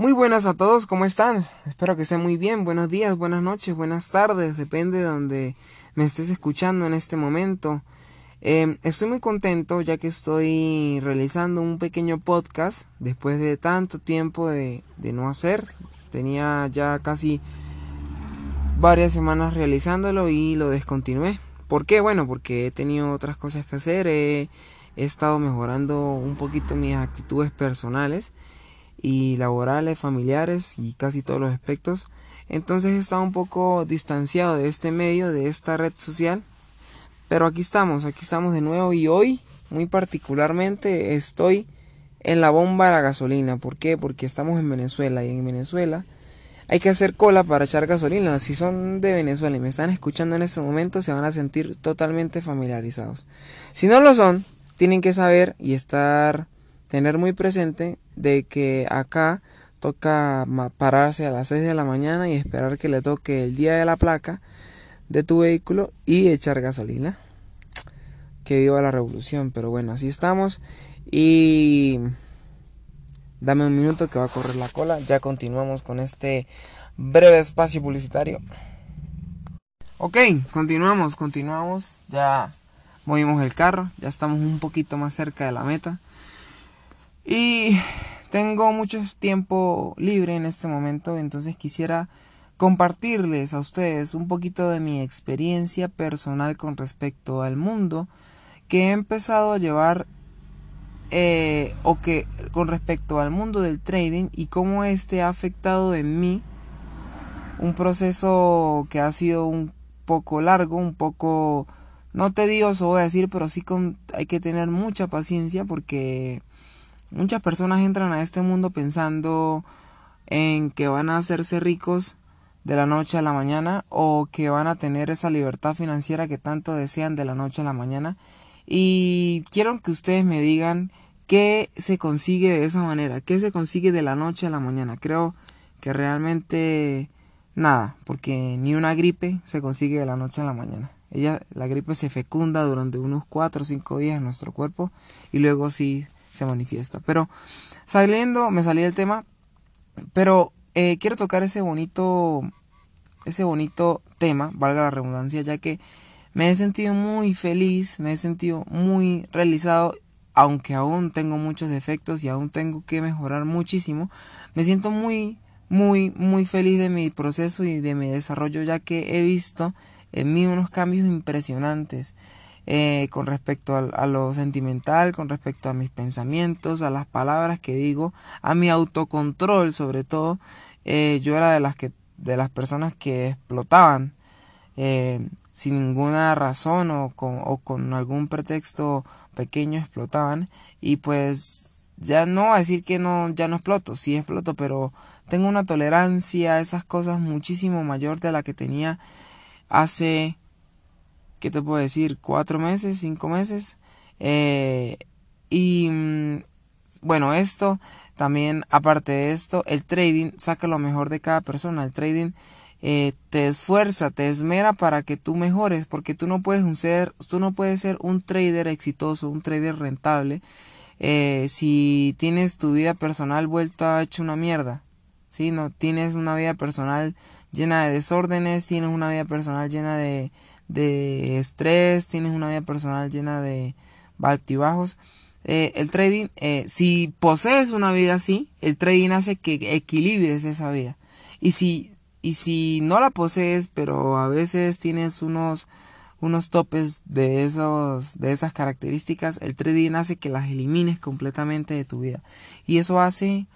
Muy buenas a todos, ¿cómo están? Espero que estén muy bien. Buenos días, buenas noches, buenas tardes, depende de donde me estés escuchando en este momento. Em, estoy muy contento ya que estoy realizando un pequeño podcast después de tanto tiempo de, de no hacer. Tenía ya casi varias semanas realizándolo y lo descontinué. ¿Por qué? Bueno, porque he tenido otras cosas que hacer, he, he estado mejorando un poquito mis actitudes personales y laborales, familiares y casi todos los aspectos. Entonces he estado un poco distanciado de este medio, de esta red social. Pero aquí estamos, aquí estamos de nuevo y hoy muy particularmente estoy en la bomba de la gasolina. ¿Por qué? Porque estamos en Venezuela y en Venezuela hay que hacer cola para echar gasolina. Si son de Venezuela y me están escuchando en este momento se van a sentir totalmente familiarizados. Si no lo son, tienen que saber y estar tener muy presente de que acá toca pararse a las 6 de la mañana y esperar que le toque el día de la placa de tu vehículo y echar gasolina. Que viva la revolución, pero bueno, así estamos y dame un minuto que va a correr la cola, ya continuamos con este breve espacio publicitario. Ok, continuamos, continuamos, ya movimos el carro, ya estamos un poquito más cerca de la meta. Y tengo mucho tiempo libre en este momento, entonces quisiera compartirles a ustedes un poquito de mi experiencia personal con respecto al mundo que he empezado a llevar eh, o que con respecto al mundo del trading y cómo este ha afectado en mí un proceso que ha sido un poco largo, un poco no tedioso voy a decir, pero sí con, hay que tener mucha paciencia porque Muchas personas entran a este mundo pensando en que van a hacerse ricos de la noche a la mañana o que van a tener esa libertad financiera que tanto desean de la noche a la mañana. Y quiero que ustedes me digan qué se consigue de esa manera, qué se consigue de la noche a la mañana. Creo que realmente nada, porque ni una gripe se consigue de la noche a la mañana. Ella, la gripe se fecunda durante unos 4 o 5 días en nuestro cuerpo y luego sí se manifiesta. Pero saliendo, me salí del tema, pero eh, quiero tocar ese bonito, ese bonito tema, valga la redundancia, ya que me he sentido muy feliz, me he sentido muy realizado, aunque aún tengo muchos defectos y aún tengo que mejorar muchísimo, me siento muy, muy, muy feliz de mi proceso y de mi desarrollo, ya que he visto en mí unos cambios impresionantes. Eh, con respecto a, lo sentimental, con respecto a mis pensamientos, a las palabras que digo, a mi autocontrol sobre todo. Eh, yo era de las que de las personas que explotaban eh, sin ninguna razón o con, o con algún pretexto pequeño explotaban y pues ya no a decir que no ya no exploto, sí exploto, pero tengo una tolerancia a esas cosas muchísimo mayor de la que tenía hace ¿qué te puedo decir? Cuatro meses, cinco meses. Eh, y mm, bueno, esto también, aparte de esto, el trading saca lo mejor de cada persona. El trading eh, te esfuerza, te esmera para que tú mejores, porque tú no puedes ser, tú no puedes ser un trader exitoso, un trader rentable, eh, si tienes tu vida personal vuelta hecha una mierda. Si no tienes una vida personal llena de desórdenes, tienes una vida personal llena de, de estrés, tienes una vida personal llena de altibajos. Eh, el trading, eh, si posees una vida así, el trading hace que equilibres esa vida. Y si, y si no la posees, pero a veces tienes unos, unos topes de, esos, de esas características, el trading hace que las elimines completamente de tu vida. Y eso hace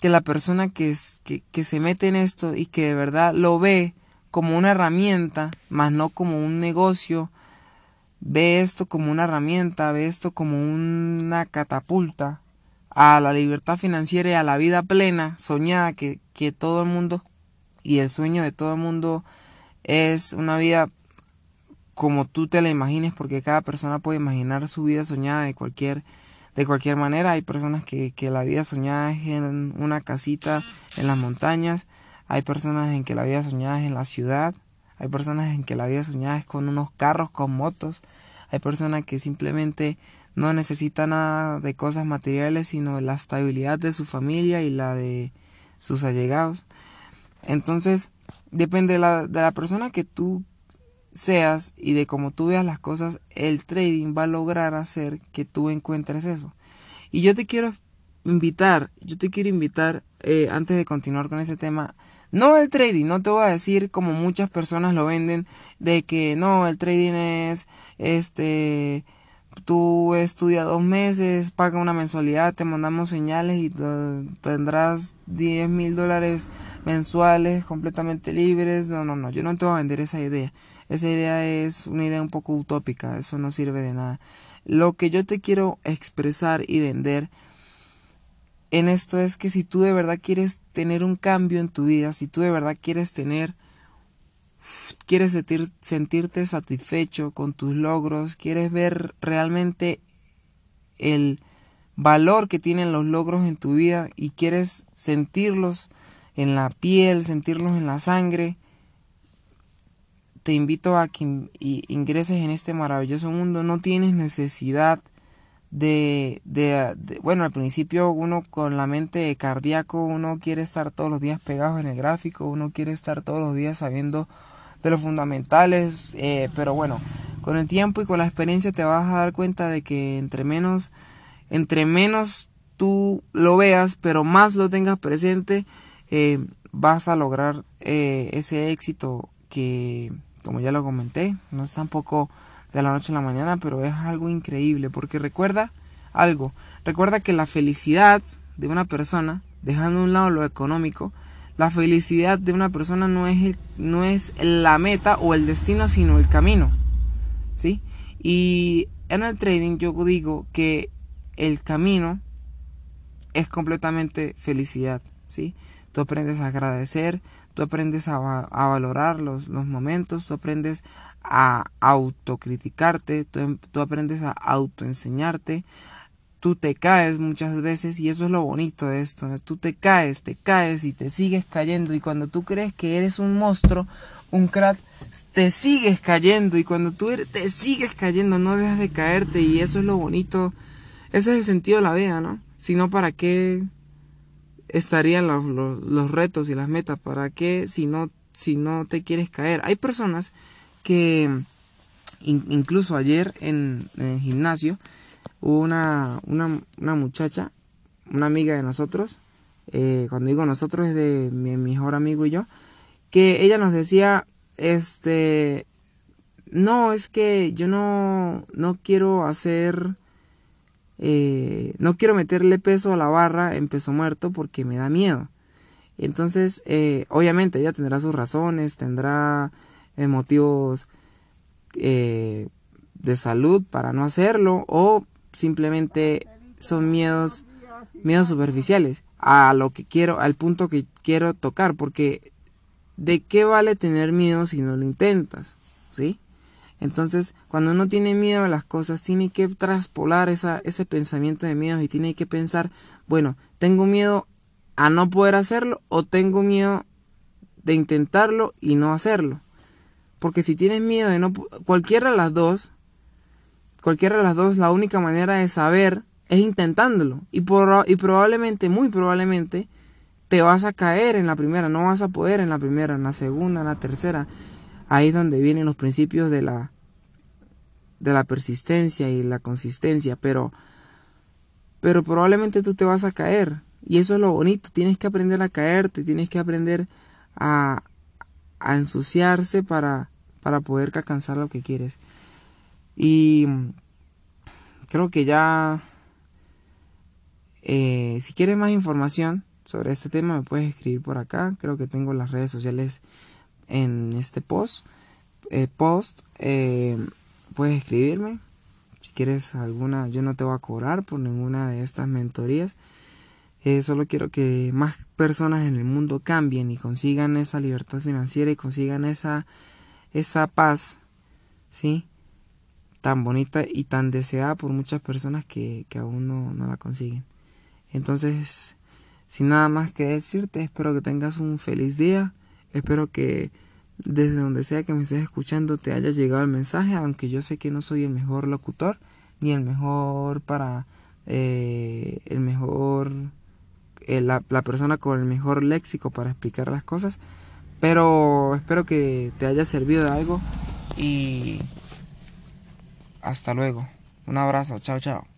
que la persona que, que, que se mete en esto y que de verdad lo ve como una herramienta, más no como un negocio. Ve esto como una herramienta, ve esto como una catapulta a la libertad financiera y a la vida plena, soñada, que, que todo el mundo y el sueño de todo el mundo es una vida como tú te la imagines, porque cada persona puede imaginar su vida soñada de cualquier, de cualquier manera. Hay personas que, que la vida soñada es en una casita en las montañas, hay personas en que la vida soñada es en la ciudad. Hay personas en que la vida soñada es con unos carros, con motos. Hay personas que simplemente no necesitan nada de cosas materiales, sino la estabilidad de su familia y la de sus allegados. Entonces, depende de la, de la persona que tú seas y de cómo tú veas las cosas, el trading va a lograr hacer que tú encuentres eso. Y yo te quiero invitar, yo te quiero invitar, eh, antes de continuar con ese tema, no el trading, no te voy a decir como muchas personas lo venden, de que no, el trading es, este, tú estudias dos meses, paga una mensualidad, te mandamos señales y tendrás 10 mil dólares mensuales completamente libres. No, no, no, yo no te voy a vender esa idea. Esa idea es una idea un poco utópica, eso no sirve de nada. Lo que yo te quiero expresar y vender en esto es que si tú de verdad quieres tener un cambio en tu vida, si tú de verdad quieres tener, quieres sentirte satisfecho con tus logros, quieres ver realmente el valor que tienen los logros en tu vida y quieres sentirlos en la piel, sentirlos en la sangre, te invito a que ingreses en este maravilloso mundo. No tienes necesidad de, de, bueno, al principio uno con la mente cardíaco, uno quiere estar todos los días pegado en el gráfico, uno quiere estar todos los días sabiendo de los fundamentales, eh, pero bueno, con el tiempo y con la experiencia te vas a dar cuenta de que entre menos, entre menos tú lo veas, pero más lo tengas presente, eh, vas a lograr eh, ese éxito que, como ya lo comenté, no es tampoco de la noche a la mañana, pero es algo increíble, porque recuerda algo, recuerda que la felicidad de una persona, dejando a un lado lo económico, la felicidad de una persona no es, no es la meta o el destino, sino el camino. ¿Sí? Y en el trading yo digo que el camino es completamente felicidad. ¿Sí? Tú aprendes a agradecer, tú aprendes a, a valorar los, los momentos, tú aprendes a autocriticarte, tú, tú aprendes a autoenseñarte, tú te caes muchas veces y eso es lo bonito de esto, tú te caes, te caes y te sigues cayendo y cuando tú crees que eres un monstruo, un crack, te sigues cayendo y cuando tú eres, te sigues cayendo, no dejas de caerte y eso es lo bonito, ese es el sentido de la vida, ¿no? Si no, ¿para qué estarían los, los, retos y las metas? ¿Para qué si no, si no te quieres caer? Hay personas que incluso ayer en, el gimnasio hubo una, una, muchacha, una amiga de nosotros, eh, cuando digo nosotros es de mi mejor amigo y yo, que ella nos decía, este, no, es que yo no, no quiero hacer, eh, no quiero meterle peso a la barra en peso muerto porque me da miedo. Entonces, eh, obviamente ella tendrá sus razones, tendrá motivos eh, de salud para no hacerlo o simplemente son miedos miedos superficiales a lo que quiero al punto que quiero tocar porque de qué vale tener miedo si no lo intentas sí entonces cuando uno tiene miedo a las cosas tiene que traspolar esa, ese pensamiento de miedo y tiene que pensar bueno tengo miedo a no poder hacerlo o tengo miedo de intentarlo y no hacerlo porque si tienes miedo de no... Cualquiera de las dos, cualquiera de las dos, la única manera de saber es intentándolo. Y, por, y probablemente, muy probablemente, te vas a caer en la primera. No vas a poder en la primera, en la segunda, en la tercera. Ahí es donde vienen los principios de la, de la persistencia y la consistencia. Pero, pero probablemente tú te vas a caer. Y eso es lo bonito. Tienes que aprender a caerte. Tienes que aprender a, a ensuciarse para, para poder alcanzar lo que quieres. Y creo que ya, eh, si quieres más información sobre este tema, me puedes escribir por acá. Creo que tengo las redes sociales en este post. Eh, post eh, puedes escribirme. Si quieres alguna, yo no te voy a cobrar por ninguna de estas mentorías. Eh, solo quiero que más personas en el mundo cambien y consigan esa libertad financiera y consigan esa, esa paz, ¿sí? Tan bonita y tan deseada por muchas personas que, aún no, no la consiguen. Entonces, sin nada más que decirte, espero que tengas un feliz día. Espero que desde donde sea que me estés escuchando te haya llegado el mensaje, aunque yo sé que no soy el mejor locutor ni el mejor para eh, el mejor eh, la, la, persona con el mejor léxico para explicar las cosas, pero espero que te haya servido de algo y hasta luego. Un abrazo, chao chao.